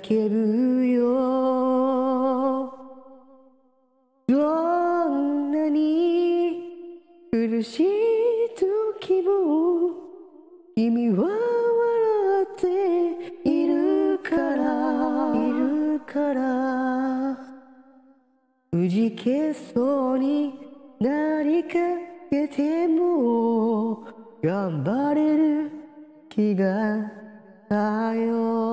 叫ぶよ。どんなに苦しい時も君は笑っているから。いるから。くじけそうになりかけても。頑張れる気がだよ。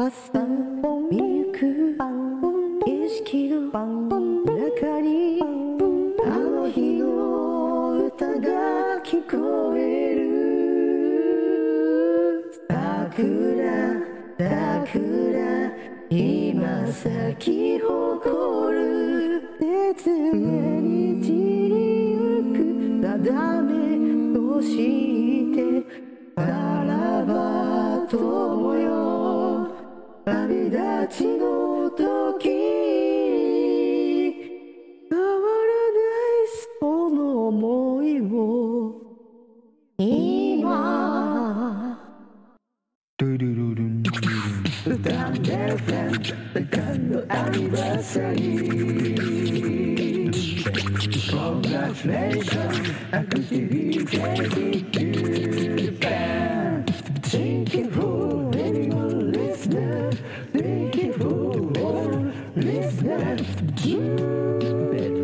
朝を見く半ン意識の半分中に半分あの日の歌が聞こえる桜桜今咲き誇る熱に散りゆく定めとしてあらば友よ旅立ちの時。変わらないその思いを今。ルルルルン。歌んでたセカンドアニバーサリー Congratulations, activity, Best. Best.